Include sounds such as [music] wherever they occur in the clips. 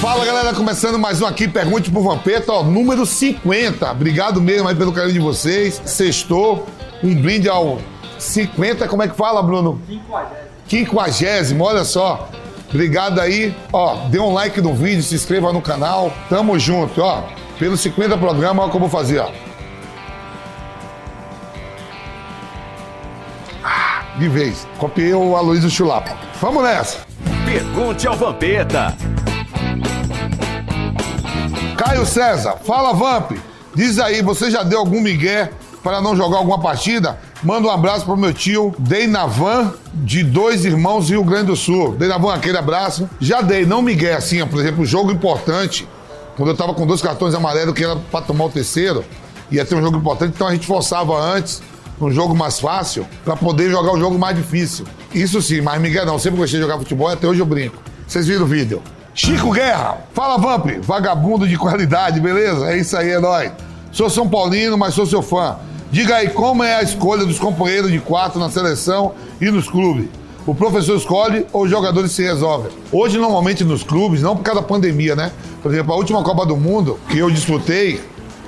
Fala galera, começando mais um aqui, pergunte pro Vampeta, ó, número 50. Obrigado mesmo aí pelo carinho de vocês. Sextou, um brinde ao 50, como é que fala, Bruno? 50. olha só. Obrigado aí, ó, dê um like no vídeo, se inscreva no canal. Tamo junto, ó. Pelo 50 programa, ó, como eu vou fazer, ó. Ah, De vez. Copiei o Aloysio Chulapa. Vamos nessa. Pergunte ao Vampeta. Caio César, fala Vamp. Diz aí, você já deu algum migué para não jogar alguma partida? Manda um abraço pro meu tio, Deinavan, de Dois Irmãos, Rio Grande do Sul. Deinavan, aquele abraço. Já dei, não migué assim, por exemplo, um jogo importante. Quando eu tava com dois cartões amarelos, que era para tomar o terceiro, ia ter um jogo importante, então a gente forçava antes, um jogo mais fácil, para poder jogar o jogo mais difícil. Isso sim, mas migué não, sempre gostei de jogar futebol e até hoje eu brinco. Vocês viram o vídeo? Chico Guerra, fala Vamp, vagabundo de qualidade, beleza? É isso aí, é nóis. Sou São Paulino, mas sou seu fã. Diga aí como é a escolha dos companheiros de quatro na seleção e nos clubes. O professor escolhe ou os jogadores se resolvem? Hoje, normalmente nos clubes, não por causa da pandemia, né? Por exemplo, a última Copa do Mundo que eu disputei,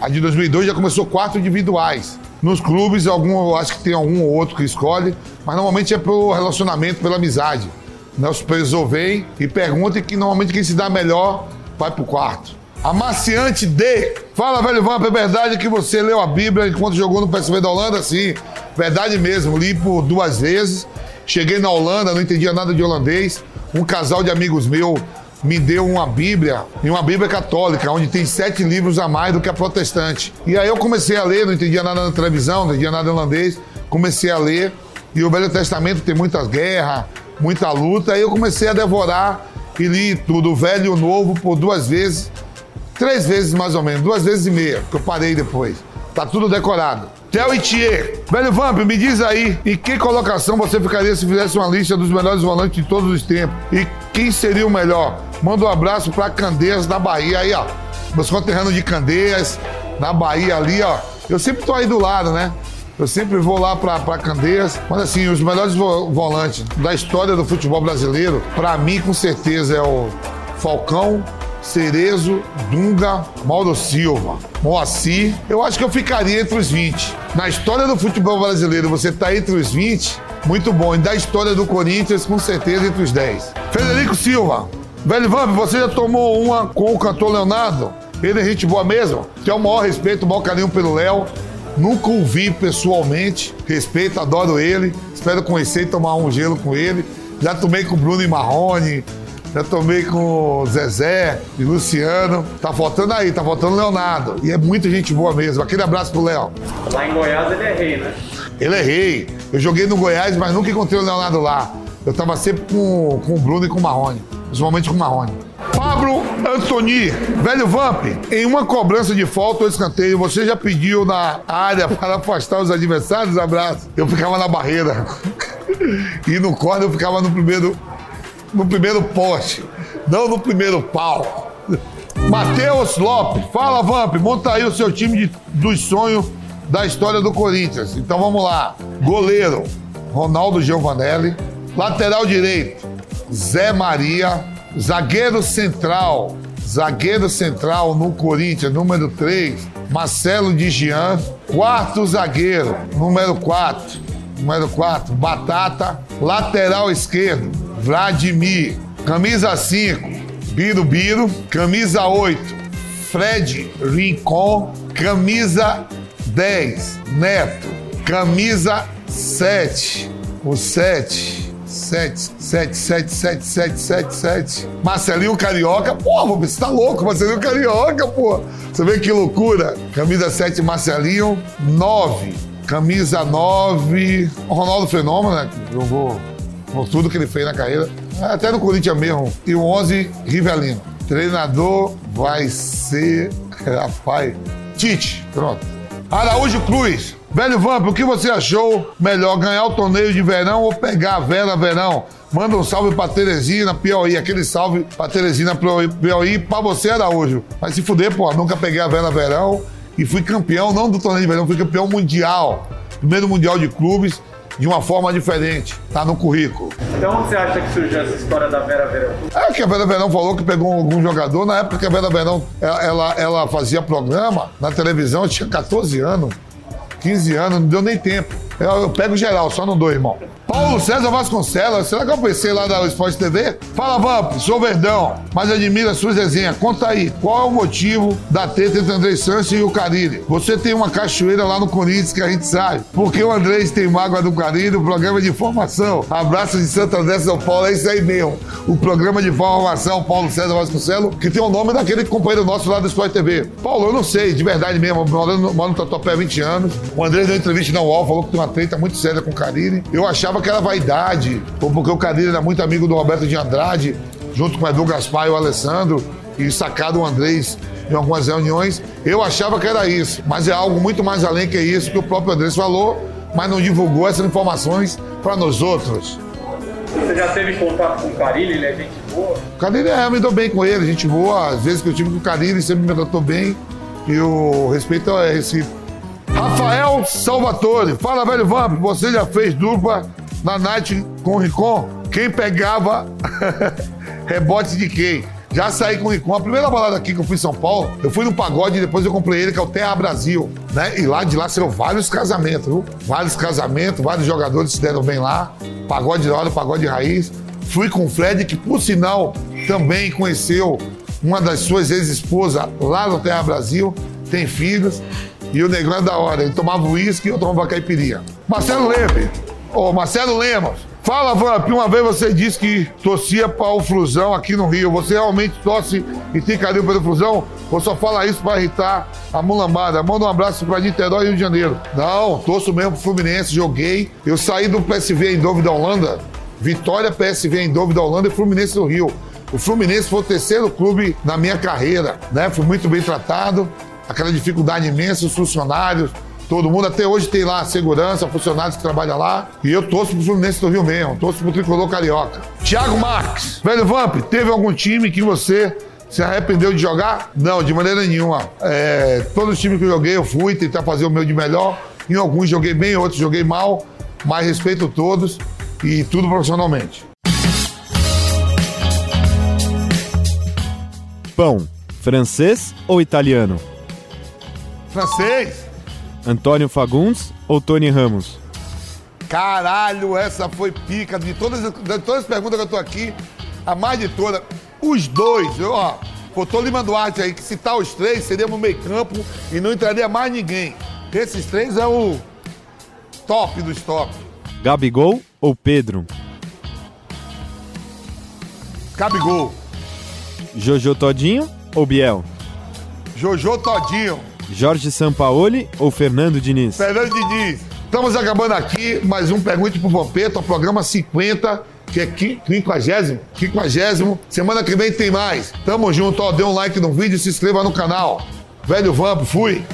a de 2002, já começou quatro individuais. Nos clubes, algum, acho que tem algum ou outro que escolhe, mas normalmente é pelo relacionamento, pela amizade. Né? Os supervisor vem e pergunta e que normalmente quem se dá melhor vai pro quarto. Amaciante D. Fala, velho Vamp, é verdade que você leu a Bíblia enquanto jogou no PSV da Holanda? Sim, verdade mesmo. Li por duas vezes. Cheguei na Holanda, não entendia nada de holandês. Um casal de amigos meu me deu uma Bíblia, e uma Bíblia católica, onde tem sete livros a mais do que a protestante. E aí eu comecei a ler, não entendia nada na televisão, não entendia nada em holandês. Comecei a ler, e o Velho Testamento tem muitas guerras, muita luta. Aí eu comecei a devorar e li tudo, o velho e o novo, por duas vezes. Três vezes mais ou menos, duas vezes e meia, que eu parei depois. Tá tudo decorado. Theo Thier. Velho Vamp, me diz aí, em que colocação você ficaria se fizesse uma lista dos melhores volantes de todos os tempos? E quem seria o melhor? Manda um abraço pra Candeias da Bahia. Aí, ó. Meus conterrâneos de Candeias, na Bahia ali, ó. Eu sempre tô aí do lado, né? Eu sempre vou lá pra Candeias. Mas assim, os melhores vo- volantes da história do futebol brasileiro, pra mim, com certeza, é o Falcão, Cerezo, Dunga, Mauro Silva, Moacir. Eu acho que eu ficaria entre os 20. Na história do futebol brasileiro, você tá entre os 20, muito bom. E da história do Corinthians, com certeza, entre os 10. Federico Silva. Velho Vamp, você já tomou uma com o cantor Leonardo? Ele é gente boa mesmo? Tenho o maior respeito, o maior carinho pelo Léo. Nunca o vi pessoalmente. Respeito, adoro ele. Espero conhecer e tomar um gelo com ele. Já tomei com o Bruno e Marrone. Já tomei com o Zezé e Luciano. Tá faltando aí, tá faltando o Leonardo. E é muita gente boa mesmo. Aquele abraço pro Léo. Lá em Goiás ele é rei, né? Ele é rei. Eu joguei no Goiás, mas nunca encontrei o Leonardo lá. Eu tava sempre com, com o Bruno e com o Marrone. Principalmente com o Marrone. Antoni, velho Vamp, em uma cobrança de falta ou escanteio, você já pediu na área [laughs] para afastar os adversários? Abraço. Eu ficava na barreira. [laughs] E no corner eu ficava no primeiro, no primeiro poste, não no primeiro pau. [laughs] Matheus Lopes, fala Vamp, monta aí o seu time de, dos sonhos da história do Corinthians. Então vamos lá. Goleiro, Ronaldo Giovanelli. Lateral direito, Zé Maria. Zagueiro central, zagueiro central no Corinthians, número 3, Marcelo de Jean. Quarto zagueiro, número 4, número 4, Batata. Lateral esquerdo, Vladimir. Camisa 5, Biro Biro. Camisa 8, Fred Rincon. Camisa 10, Neto. Camisa 7, o 7. 7, 7, 7, 7, 7, 7, 7. Marcelinho Carioca. Pô, você tá louco, Marcelinho Carioca, pô. Você vê que loucura. Camisa 7, Marcelinho. 9. Camisa 9. O Ronaldo Fenômeno, né? Jogou por tudo que ele fez na carreira, até no Corinthians mesmo. E o 11, Rivelino. Treinador vai ser, [laughs] rapaz, Tite. Pronto. Araújo Cruz. Velho Vamp, o que você achou melhor, ganhar o torneio de verão ou pegar a Vera Verão? Manda um salve pra Teresina, Piauí. Aquele salve pra Teresina, Piauí, pra você, Araújo. Vai se fuder, pô. Nunca peguei a Vera Verão e fui campeão, não do torneio de verão, fui campeão mundial. Primeiro mundial de clubes, de uma forma diferente. Tá no currículo. Então você acha que surgiu essa história da Vera Verão? É que a Vera Verão falou que pegou algum jogador. Na época que a Vera Verão ela, ela, ela fazia programa na televisão, eu tinha 14 anos, 15 anos, não deu nem tempo. Eu, eu pego geral, só não dou, irmão. Paulo César Vasconcelos, será que eu pensei lá da Esporte TV? Fala, Vamp, sou Verdão, mas admira suas resenhas. Conta aí, qual é o motivo da treta entre André Santos e o Carilli? Você tem uma cachoeira lá no Corinthians que a gente sabe. Porque o Andrés tem mágoa do Carilli, o programa de informação. Abraço de Santo André, São Paulo, é isso aí mesmo. O programa de informação, Paulo César Vasconcelos, que tem o nome daquele companheiro nosso lá do Esporte TV. Paulo, eu não sei, de verdade mesmo, moro no, moro no Tatuapé há 20 anos. O André deu entrevista na UOL, falou que tem uma treta muito séria com o Carilli. Eu achava que era vaidade, ou porque o Carilli era muito amigo do Roberto de Andrade, junto com o Edu Gaspar e o Alessandro, e sacado o Andrés em algumas reuniões. Eu achava que era isso, mas é algo muito mais além que isso que o próprio Andrés falou, mas não divulgou essas informações para nós outros. Você já teve contato com o Carilli? Ele é gente boa? O Carilli é, eu me dou bem com ele, gente boa. Às vezes que eu tive com o Carilli, sempre me tratou bem. E o respeito é recíproco. Rafael Salvatore, fala velho Vamp, você já fez dupla na Night com o Ricon? Quem pegava [laughs] rebote de quem? Já saí com o Ricon. A primeira balada aqui que eu fui em São Paulo, eu fui no pagode e depois eu comprei ele, que é o Terra Brasil. Né? E lá de lá saíram vários casamentos, viu? Vários casamentos, vários jogadores se deram bem lá. Pagode da hora, pagode raiz. Fui com o Fred, que por sinal também conheceu uma das suas ex-esposas lá no Terra Brasil, tem filhos. E o Negrão é da hora, ele tomava uísque e eu tomava caipirinha. Marcelo Leme, ô Marcelo Lemos, fala Vamp, uma vez você disse que torcia para o Flusão aqui no Rio. Você realmente torce e tem carinho pelo Flusão? Ou só fala isso para irritar a mulambada? Manda um abraço para Niterói Rio de Janeiro. Não, torço mesmo pro Fluminense, joguei. Eu saí do PSV em Dove da Holanda, Vitória PSV em Dove da Holanda e Fluminense do Rio. O Fluminense foi o terceiro clube na minha carreira, né? Fui muito bem tratado, aquela dificuldade imensa, os funcionários, todo mundo. Até hoje tem lá segurança, funcionários que trabalham lá. E eu torço pro Fluminense do Rio mesmo, torço pro Tricolor Carioca. Thiago Marques, velho Vamp, teve algum time que você se arrependeu de jogar? Não, de maneira nenhuma. É, todos os times que eu joguei, eu fui tentar fazer o meu de melhor. Em alguns joguei bem, em outros joguei mal, mas respeito todos e tudo profissionalmente. Pão, francês ou italiano? Francês! Antônio Fagundes ou Tony Ramos? Caralho, essa foi pica. De todas, de todas as perguntas que eu tô aqui, a mais de todas, os dois, eu, ó, botou Lima Duarte aí, que citar os três seria no meio campo e não entraria mais ninguém. Esses três é o top dos top. Gabigol ou Pedro? Gabigol, Jojo Todinho ou Biel? Jojo Todinho, Jorge Sampaoli ou Fernando Diniz? Fernando Diniz. Estamos acabando aqui mais um Pergunte pro Vampeta, programa 50, que é 50, 50. Semana que vem tem mais. Tamo junto, ó, dê um like no vídeo e se inscreva no canal. Velho Vamp, fui.